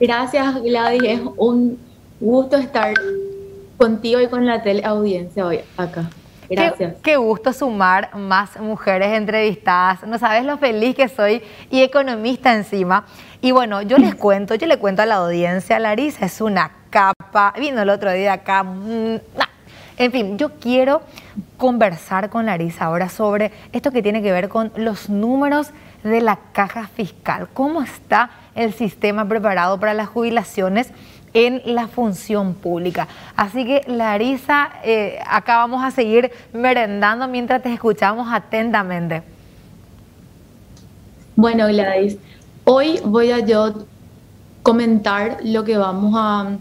Gracias, Gladys. Es un gusto estar contigo y con la teleaudiencia hoy acá. Gracias. Qué, gusto sumar más mujeres entrevistadas. No sabes lo feliz que soy y economista encima. Y bueno, yo les cuento, yo le cuento a la audiencia, Larisa es una capa. Vino el otro día acá. Mm, en fin, yo quiero conversar con Larisa ahora sobre esto que tiene que ver con los números de la caja fiscal. ¿Cómo está el sistema preparado para las jubilaciones? en la función pública. Así que Larisa, eh, acá vamos a seguir merendando mientras te escuchamos atentamente. Bueno, Gladys, hoy voy a yo comentar lo que vamos a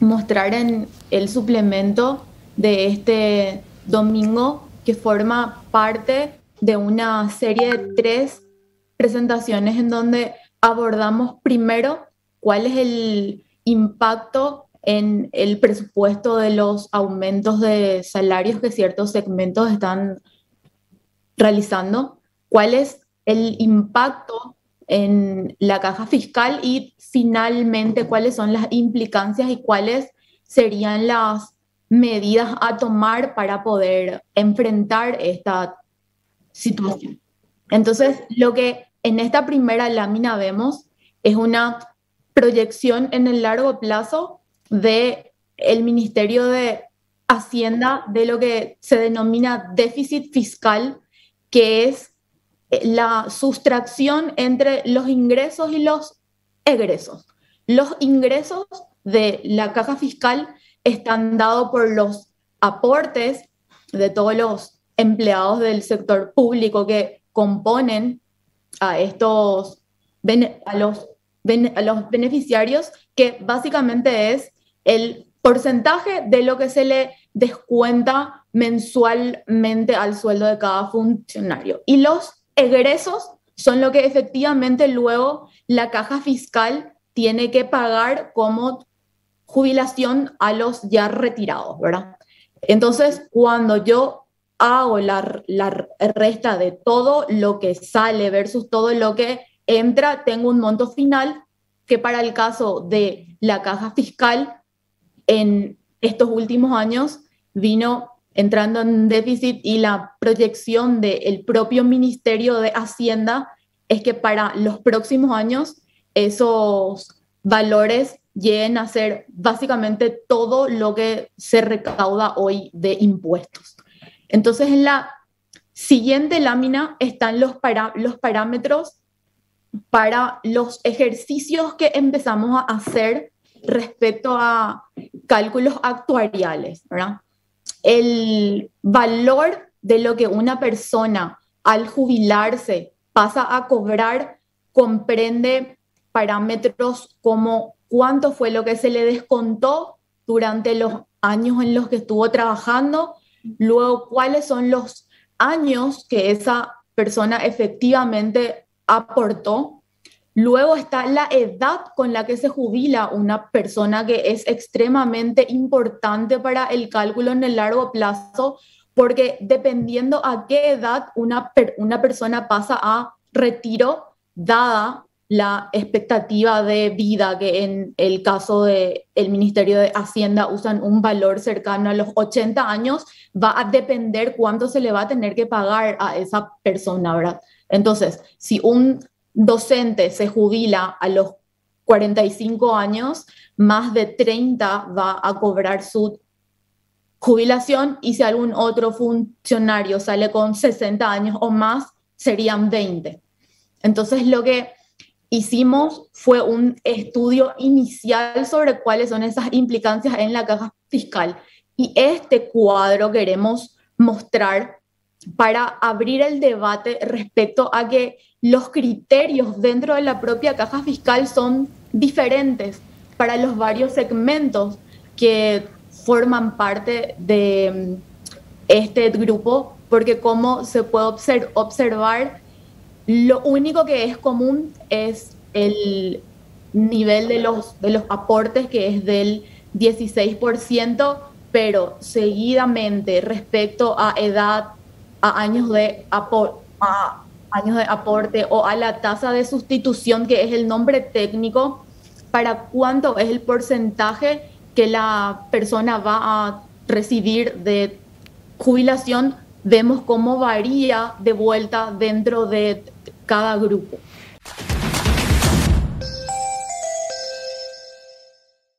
mostrar en el suplemento de este domingo que forma parte de una serie de tres presentaciones en donde abordamos primero cuál es el impacto en el presupuesto de los aumentos de salarios que ciertos segmentos están realizando, cuál es el impacto en la caja fiscal y finalmente cuáles son las implicancias y cuáles serían las medidas a tomar para poder enfrentar esta situación. Entonces, lo que en esta primera lámina vemos es una proyección en el largo plazo de el Ministerio de Hacienda de lo que se denomina déficit fiscal, que es la sustracción entre los ingresos y los egresos. Los ingresos de la caja fiscal están dados por los aportes de todos los empleados del sector público que componen a estos a los a los beneficiarios, que básicamente es el porcentaje de lo que se le descuenta mensualmente al sueldo de cada funcionario. Y los egresos son lo que efectivamente luego la caja fiscal tiene que pagar como jubilación a los ya retirados, ¿verdad? Entonces, cuando yo hago la, la resta de todo lo que sale versus todo lo que entra, tengo un monto final que para el caso de la caja fiscal en estos últimos años vino entrando en déficit y la proyección del propio Ministerio de Hacienda es que para los próximos años esos valores lleguen a ser básicamente todo lo que se recauda hoy de impuestos. Entonces en la siguiente lámina están los, parámetros para los ejercicios que empezamos a hacer respecto a cálculos actuariales. El valor de lo que una persona al jubilarse pasa a cobrar comprende parámetros como cuánto fue lo que se le descontó durante los años en los que estuvo trabajando, luego cuáles son los años que esa persona efectivamente aportó. Luego está la edad con la que se jubila una persona que es extremadamente importante para el cálculo en el largo plazo, porque dependiendo a qué edad una, una persona pasa a retiro, dada la expectativa de vida, que en el caso del el Ministerio de Hacienda usan un valor cercano a los 80 años, va a depender cuánto se le va a tener que pagar a esa persona, ¿verdad? Entonces, si un docente se jubila a los 45 años, más de 30 va a cobrar su jubilación y si algún otro funcionario sale con 60 años o más, serían 20. Entonces, lo que hicimos fue un estudio inicial sobre cuáles son esas implicancias en la caja fiscal. Y este cuadro queremos mostrar para abrir el debate respecto a que los criterios dentro de la propia caja fiscal son diferentes para los varios segmentos que forman parte de mm, este grupo, porque como se puede observar, lo único que es común es el nivel de los, de los aportes, que es del 16%, pero seguidamente respecto a edad, a años de, años de aporte o a la tasa de sustitución, que es el nombre técnico, para cuánto es el porcentaje que la persona va a recibir de jubilación, vemos cómo varía de vuelta dentro de cada grupo.